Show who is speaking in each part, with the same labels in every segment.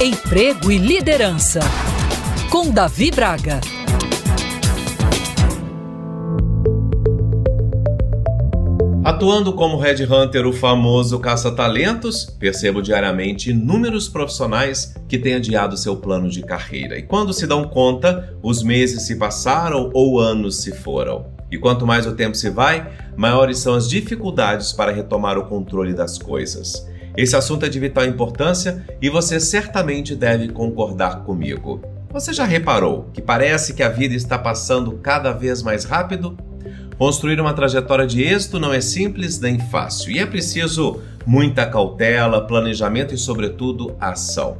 Speaker 1: Emprego e Liderança, com Davi Braga.
Speaker 2: Atuando como headhunter, o famoso caça-talentos, percebo diariamente inúmeros profissionais que têm adiado seu plano de carreira. E quando se dão conta, os meses se passaram ou anos se foram. E quanto mais o tempo se vai, maiores são as dificuldades para retomar o controle das coisas. Esse assunto é de vital importância e você certamente deve concordar comigo. Você já reparou que parece que a vida está passando cada vez mais rápido? Construir uma trajetória de êxito não é simples nem fácil e é preciso muita cautela, planejamento e, sobretudo, ação.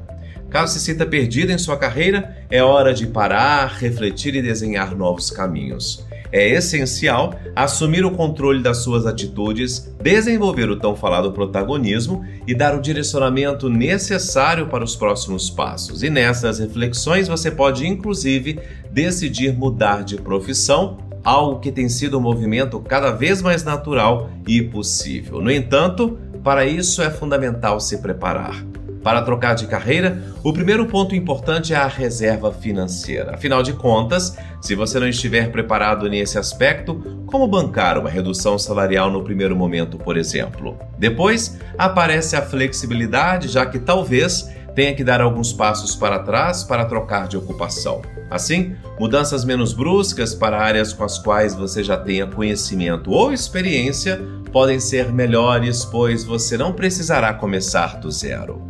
Speaker 2: Caso se sinta perdido em sua carreira, é hora de parar, refletir e desenhar novos caminhos é essencial assumir o controle das suas atitudes, desenvolver o tão falado protagonismo e dar o direcionamento necessário para os próximos passos. E nessas reflexões você pode inclusive decidir mudar de profissão, algo que tem sido um movimento cada vez mais natural e possível. No entanto, para isso é fundamental se preparar. Para trocar de carreira, o primeiro ponto importante é a reserva financeira. Afinal de contas, se você não estiver preparado nesse aspecto, como bancar uma redução salarial no primeiro momento, por exemplo? Depois, aparece a flexibilidade, já que talvez tenha que dar alguns passos para trás para trocar de ocupação. Assim, mudanças menos bruscas para áreas com as quais você já tenha conhecimento ou experiência podem ser melhores, pois você não precisará começar do zero.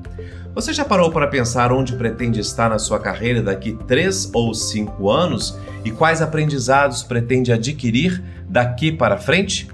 Speaker 2: Você já parou para pensar onde pretende estar na sua carreira daqui 3 ou 5 anos e quais aprendizados pretende adquirir daqui para frente?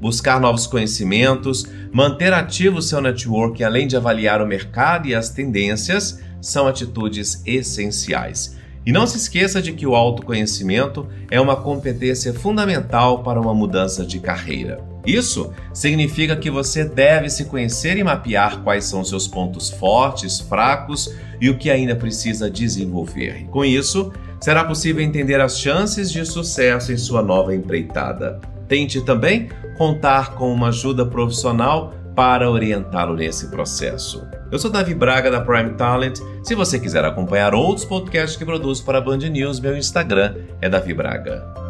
Speaker 2: Buscar novos conhecimentos, manter ativo seu network, além de avaliar o mercado e as tendências, são atitudes essenciais. E não se esqueça de que o autoconhecimento é uma competência fundamental para uma mudança de carreira. Isso significa que você deve se conhecer e mapear quais são seus pontos fortes, fracos e o que ainda precisa desenvolver. com isso, será possível entender as chances de sucesso em sua nova empreitada. Tente também contar com uma ajuda profissional para orientá-lo nesse processo. Eu sou Davi Braga da Prime Talent. Se você quiser acompanhar outros podcasts que produzo para a Band News, meu Instagram é Davi Braga.